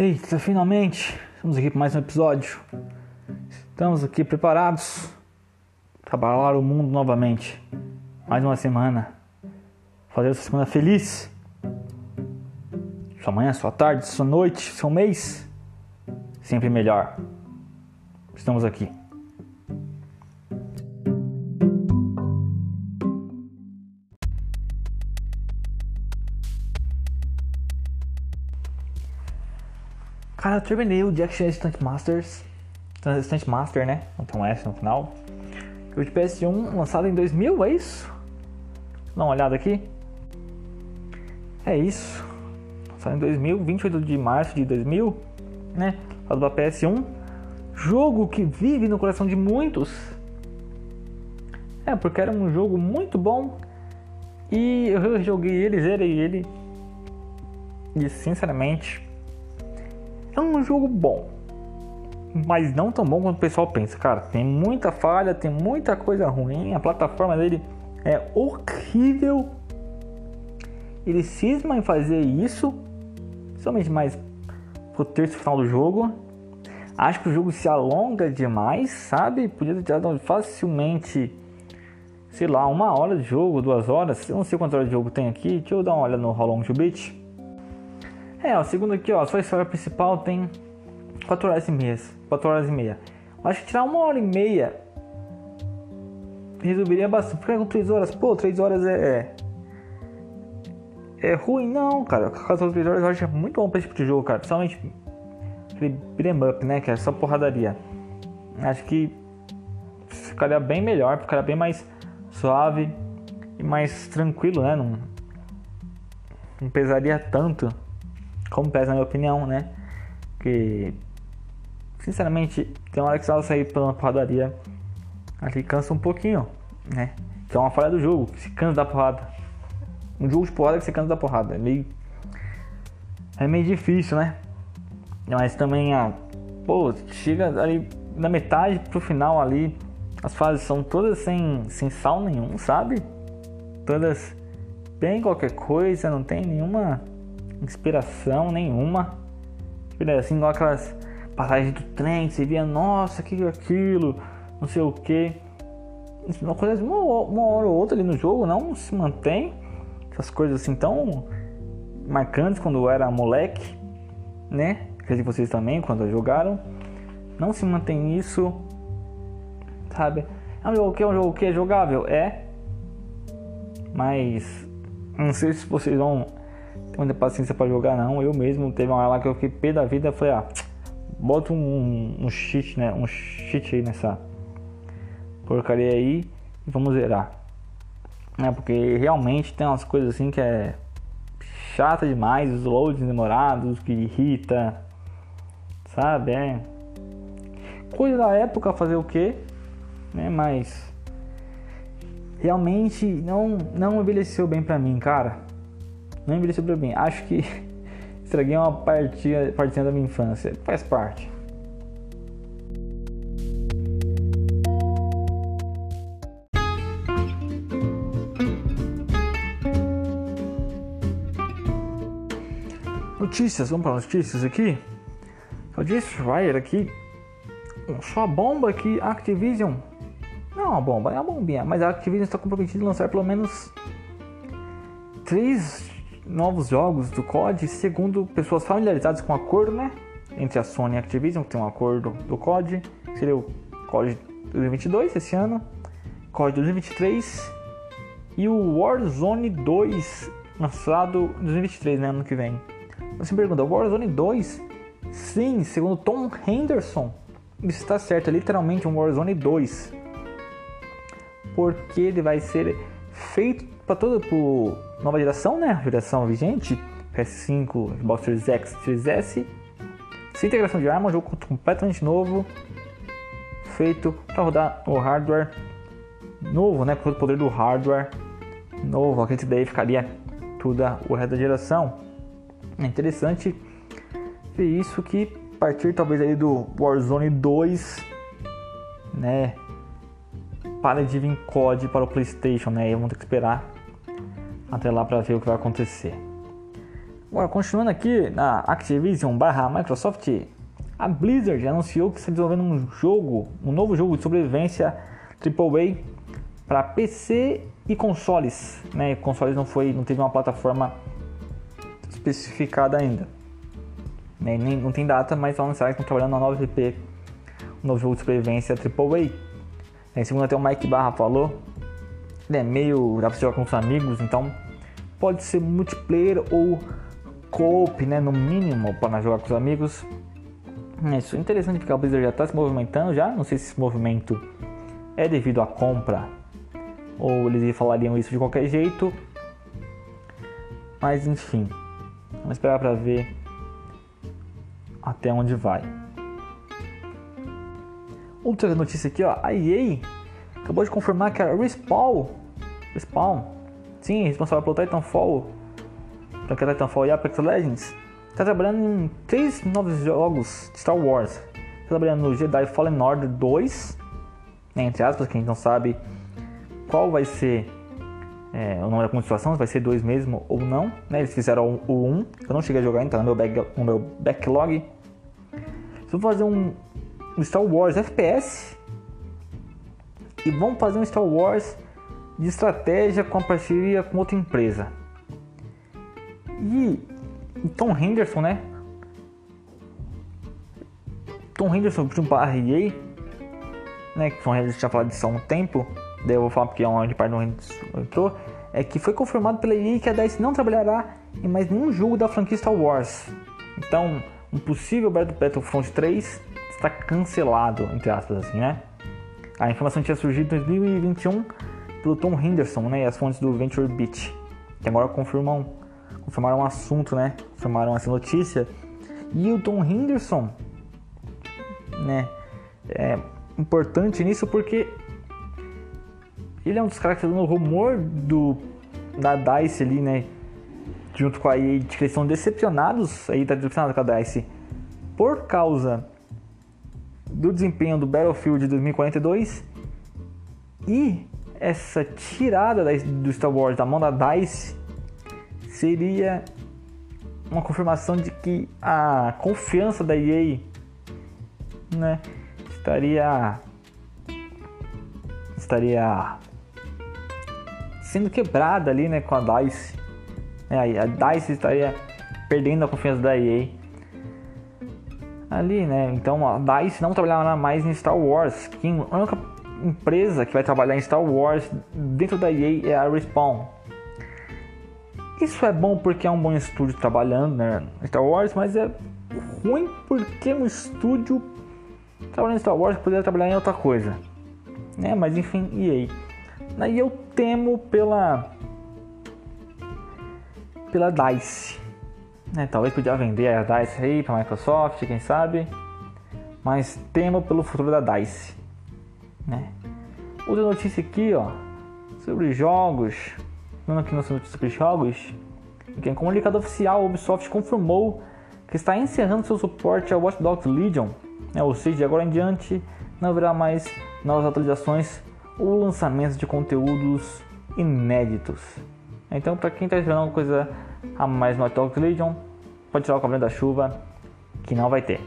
Eita, finalmente estamos aqui para mais um episódio. Estamos aqui preparados para abalar o mundo novamente. Mais uma semana. Fazer essa semana feliz. Sua manhã, sua tarde, sua noite, seu mês. Sempre melhor. Estamos aqui. Cara, eu terminei o Jack Chan Stunt Masters. Stunt Master, né? Não tem um S no final. O de PS1 lançado em 2000, é isso? Dá uma olhada aqui. É isso. Lançado em 2000, 28 de março de 2000, né? Lançado pra PS1. Jogo que vive no coração de muitos. É, porque era um jogo muito bom. E eu joguei ele, zerei ele. E sinceramente, é um jogo bom, mas não tão bom quanto o pessoal pensa, cara. Tem muita falha, tem muita coisa ruim. A plataforma dele é horrível. Ele cisma em fazer isso, somente mais pro terço final do jogo. Acho que o jogo se alonga demais, sabe? Podia ter dado facilmente, sei lá, uma hora de jogo, duas horas. Eu não sei quantas horas de jogo tem aqui. Deixa eu dar uma olhada no How Long Beat. É, o segundo aqui, ó, sua história principal tem 4 horas e meia. 4 horas e meia. Acho que tirar uma hora e meia resolveria bastante. Porque com 3 horas, pô, 3 horas é, é. É ruim, não, cara. 4 3 horas eu acho muito bom pra esse tipo de jogo, cara. Principalmente aquele beat'em up, né? Que é só porradaria. Acho que ficaria bem melhor, ficaria bem mais suave e mais tranquilo, né? Não, não pesaria tanto como pesa na minha opinião, né? Que sinceramente tem hora que você vai sair pela porradaria ali cansa um pouquinho, né? Que é uma falha do jogo, que se cansa da porrada. Um jogo de porrada que você cansa da porrada. É meio. É meio difícil, né? Mas também a. Pô, chega ali na metade pro final ali. As fases são todas sem, sem sal nenhum, sabe? Todas bem qualquer coisa, não tem nenhuma inspiração nenhuma. Assim, igual aquelas passagens do trem, que você via, nossa, que aquilo, não sei o que. Uma coisa, uma, uma hora ou outra ali no jogo não se mantém. Essas coisas assim tão marcantes quando eu era moleque, né? Acredito que vocês também, quando jogaram. Não se mantém isso, sabe? É um jogo que é um jogo que é jogável, é. Mas não sei se vocês vão muita paciência para jogar não. Eu mesmo teve uma lá que eu fiquei pé da vida, falei, ah, bota um, um cheat, né? Um cheat aí nessa porcaria aí e vamos zerar. É, porque realmente tem umas coisas assim que é chata demais, os loads demorados, que irrita, sabe? É coisa da época fazer o que, né? Mas realmente não não envelheceu bem pra mim, cara não envelheceu pra mim. Acho que estraguei uma partinha, partinha da minha infância. Faz parte. Notícias, vamos para notícias aqui. O Jason Schreier aqui, só bomba que Activision, não é uma bomba, é uma bombinha, mas a Activision está comprometida a lançar pelo menos três novos jogos do COD, segundo pessoas familiarizadas com o acordo, né? Entre a Sony e a Activision, que tem um acordo do COD, seria o COD 2022 esse ano, COD 2023 e o Warzone 2 lançado em 2023, né? Ano que vem. Você pergunta, o Warzone 2? Sim, segundo Tom Henderson, isso está certo, é literalmente um Warzone 2. Porque ele vai ser feito para toda por nova geração, né? Geração vigente, PS5, Xbox Series X, Series S. Sem integração de arma, um jogo completamente novo, feito para rodar o hardware novo, né? Com o poder do hardware novo, aquele daí ficaria tudo o resto da geração. É interessante ver isso que a partir talvez aí do Warzone 2, né? Para de vir COD para o PlayStation, né? E vamos ter que esperar até lá para ver o que vai acontecer. Agora, continuando aqui na Activision barra Microsoft, a Blizzard anunciou que está desenvolvendo um jogo, um novo jogo de sobrevivência AAA para PC e consoles. Né? Consoles não foi, não teve uma plataforma especificada ainda. Né? Nem, não tem data, mas vão anunciar que estão trabalhando na nova IP, um novo jogo de sobrevivência AAA. Né? Segundo até o Mike Barra falou, é meio dá pra jogar com os amigos, então pode ser multiplayer ou co-op, né, no mínimo, para jogar com os amigos. É isso é interessante porque a Blizzard já está se movimentando já, não sei se esse movimento é devido à compra ou eles falariam isso de qualquer jeito. Mas enfim, vamos esperar para ver até onde vai. Outra notícia aqui, ó, a EA acabou de confirmar que a Respawn, Respawn, sim, responsável pelo Titanfall, para é Titanfall e Apex Legends, está trabalhando em três novos jogos de Star Wars. Está trabalhando no Jedi Fallen Order 2, né, entre aspas, quem não sabe qual vai ser é, o nome da continuação, se vai ser 2 mesmo ou não. Né? Eles fizeram o 1, um, eu não cheguei a jogar, então no meu, back, no meu backlog. Eles fazer um Star Wars FPS e vão fazer um Star Wars de estratégia com a parceria com outra empresa. E Tom Henderson, né? Tom Henderson de um para EA, né? Que Tom Henderson tinha falado disso há um tempo. Daí eu vou falar porque é onde parte do Henderson entrou. É que foi confirmado pela EA que a DICE não trabalhará em mais nenhum jogo da franquia Star Wars. Então, um possível Battlefront 3 está cancelado, entre aspas, assim, né? A informação tinha surgido em 2021 pelo Tom Henderson, né? E as fontes do Venture Beat, que agora confirmam, confirmaram o um assunto, né? Confirmaram essa notícia. E o Tom Henderson, né? É importante nisso porque ele é um dos caras que está dando rumor do, da DICE ali, né? Junto com a EA, que eles são decepcionados, aí tá decepcionado com a DICE, por causa do desempenho do Battlefield 2042 e essa tirada do Star Wars da mão da DICE seria uma confirmação de que a confiança da EA né, estaria estaria sendo quebrada ali né, com a DICE. É, a DICE estaria perdendo a confiança da EA ali, né? Então a DICE não trabalhará mais em Star Wars. Que a única empresa que vai trabalhar em Star Wars dentro da EA é a Respawn. Isso é bom porque é um bom estúdio trabalhando né, Star Wars, mas é ruim porque um estúdio trabalhando em Star Wars poderia trabalhar em outra coisa. Né? Mas enfim, EA. Daí eu temo pela pela DICE né, talvez podia vender a DICE aí para a Microsoft, quem sabe. Mas temo pelo futuro da DICE. Né? Outra notícia aqui, ó, sobre jogos. Falando aqui nossa notícia sobre jogos. Que em comunicado oficial, a Ubisoft confirmou que está encerrando seu suporte ao Watch Dogs Legion. Né? Ou seja, de agora em diante não haverá mais novas atualizações ou lançamentos de conteúdos inéditos. Então, para quem está esperando alguma coisa a mais no Talk Legion, pode tirar o cabelo da chuva, que não vai ter.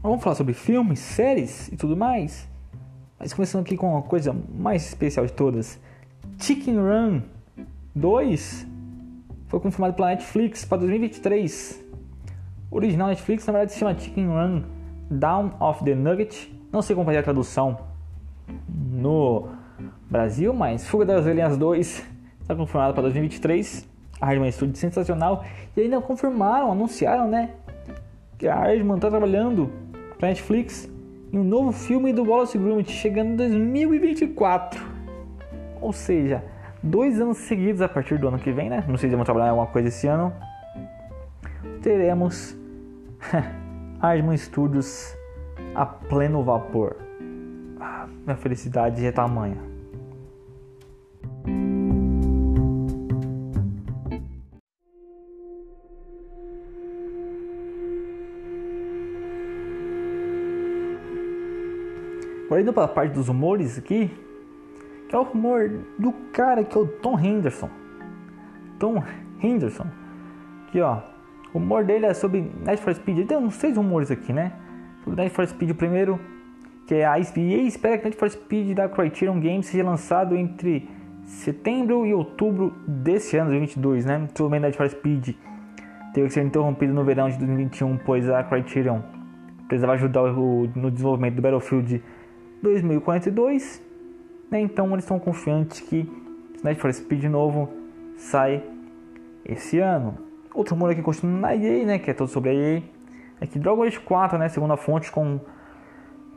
Vamos falar sobre filmes, séries e tudo mais. Mas começando aqui com a coisa mais especial de todas: Chicken Run 2 foi confirmado pela Netflix para 2023. O original Netflix na verdade se chama Chicken Run Down of the Nugget não sei como fazer a tradução no Brasil, mas Fuga das Galinhas 2 está confirmado para 2023. A Hardman Studio sensacional. E ainda confirmaram, anunciaram, né? Que a Hardman está trabalhando para Netflix em um novo filme do Wallace Gromit chegando em 2024. Ou seja, dois anos seguidos a partir do ano que vem, né? Não sei se vão trabalhar em alguma coisa esse ano. Teremos Hardman Studios a pleno vapor. Ah, minha felicidade é tamanha. Agora indo pra parte dos rumores aqui, que é o rumor do cara que é o Tom Henderson. Tom Henderson. Aqui ó, o rumor dele é sobre Need for Speed. Tem uns seis rumores aqui, né? Sobre Need for Speed o primeiro, que é a EA espera que Need for Speed da Criterion Games seja lançado entre setembro e outubro desse ano, 2022, né? O Need for Speed teve que ser interrompido no verão de 2021, pois a Criterion precisava ajudar o, no desenvolvimento do Battlefield 2042. Né? Então eles estão confiantes que Need for Speed novo sai esse ano. Outro rumor aqui continua na EA, né? Que é todo sobre a EA. É que Dragon Age 4, né? Segundo a fonte com,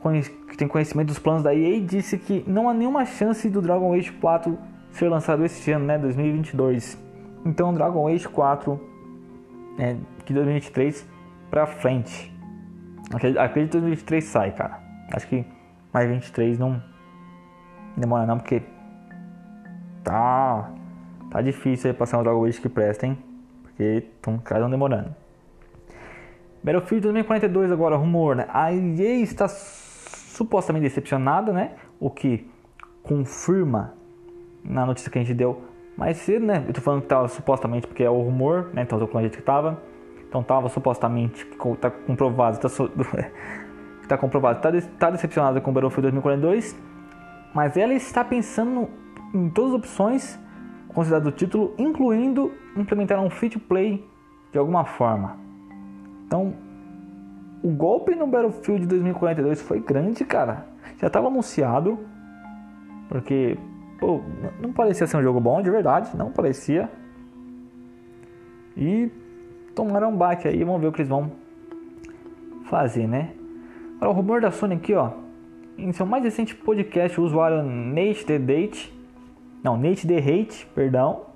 com, que tem conhecimento dos planos da EA, disse que não há nenhuma chance do Dragon Age 4 ser lançado este ano, né? 2022. Então Dragon Age 4 é, de 2023 pra frente. Acredito que 2023 sai, cara. Acho que mais 23 não demora não, porque tá tá difícil aí passar um Dragon Age que presta, hein? Porque estão cada um demorando. Battlefield 2042 agora, rumor, né? A EA está supostamente decepcionada, né? O que confirma na notícia que a gente deu mais cedo, né? Eu tô falando que tava supostamente porque é o rumor, né? Então eu tô falando a gente que tava. Então tava supostamente, tá comprovado, tá, tá comprovado, tá, tá decepcionada com o Battlefield 2042, mas ela está pensando em todas as opções consideradas do título, incluindo implementar um free to play de alguma forma. Então, o golpe no Battlefield 2042 foi grande, cara. Já estava anunciado, porque pô, não parecia ser um jogo bom, de verdade, não parecia. E tomaram um bate aí, vamos ver o que eles vão fazer, né? Agora, o rumor da Sony aqui, ó. Em seu mais recente podcast, o usuário Nate The Date, não, Nate The Hate, perdão,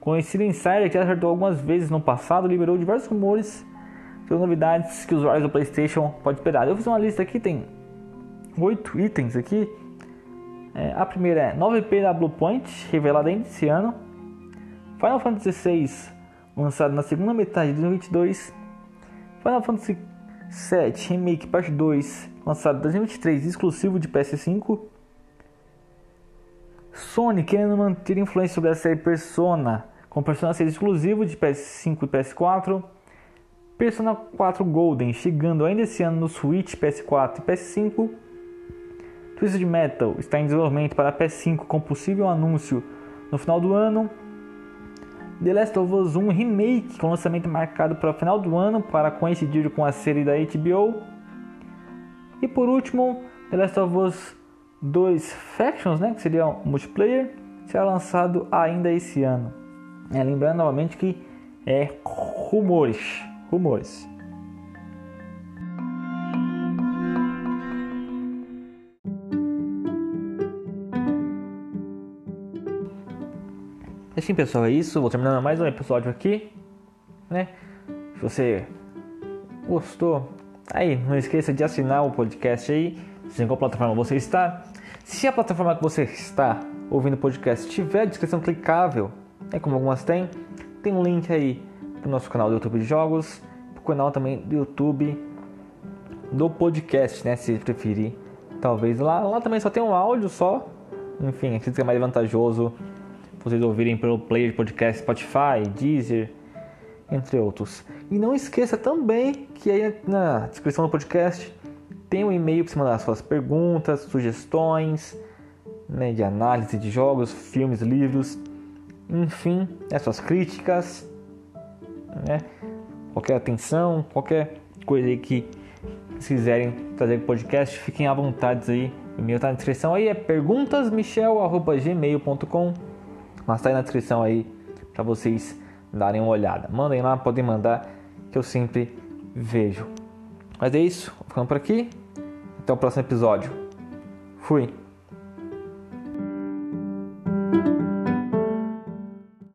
conhecido insider que acertou algumas vezes no passado, liberou diversos rumores sobre novidades que os usuários do PlayStation podem esperar. Eu fiz uma lista aqui, tem oito itens aqui. É, a primeira é nova IP da Bluepoint, revelada ainda esse ano. Final Fantasy VI lançado na segunda metade de 2022. Final Fantasy VII Remake Parte 2, lançado em 2023, exclusivo de PS5. Sony querendo manter influência sobre a série Persona, com Persona 6 exclusivo de PS5 e PS4. Persona 4 Golden chegando ainda esse ano no Switch, PS4 e PS5. Twisted Metal está em desenvolvimento para PS5 com possível anúncio no final do ano. The Last of Us 1 Remake, com lançamento marcado para o final do ano para coincidir com a série da HBO. E por último, The Last of Us 2 Factions, né, que seria um multiplayer, será lançado ainda esse ano. É, lembrando novamente que é rumores, rumores. Assim, pessoal, é isso. Vou terminando mais um episódio aqui, né? Se você gostou, aí não esqueça de assinar o podcast aí, em qual plataforma você está. Se a plataforma que você está ouvindo o podcast tiver descrição clicável, é como algumas têm, tem um link aí pro nosso canal do YouTube de jogos, pro canal também do YouTube do podcast, né? Se preferir, talvez lá, lá também só tem um áudio só. Enfim, acredito que é mais vantajoso vocês ouvirem pelo player de podcast Spotify, Deezer, entre outros. E não esqueça também que aí na descrição do podcast tem um e-mail para você mandar suas perguntas, sugestões né, de análise de jogos, filmes, livros, enfim, né, suas críticas, né, qualquer atenção, qualquer coisa aí que vocês quiserem trazer para podcast, fiquem à vontade aí. O e-mail está na descrição aí, é perguntasmichel.gmail.com mas tá aí na descrição aí para vocês darem uma olhada. Mandem lá, podem mandar que eu sempre vejo. Mas é isso, ficando por aqui. Até o próximo episódio. Fui.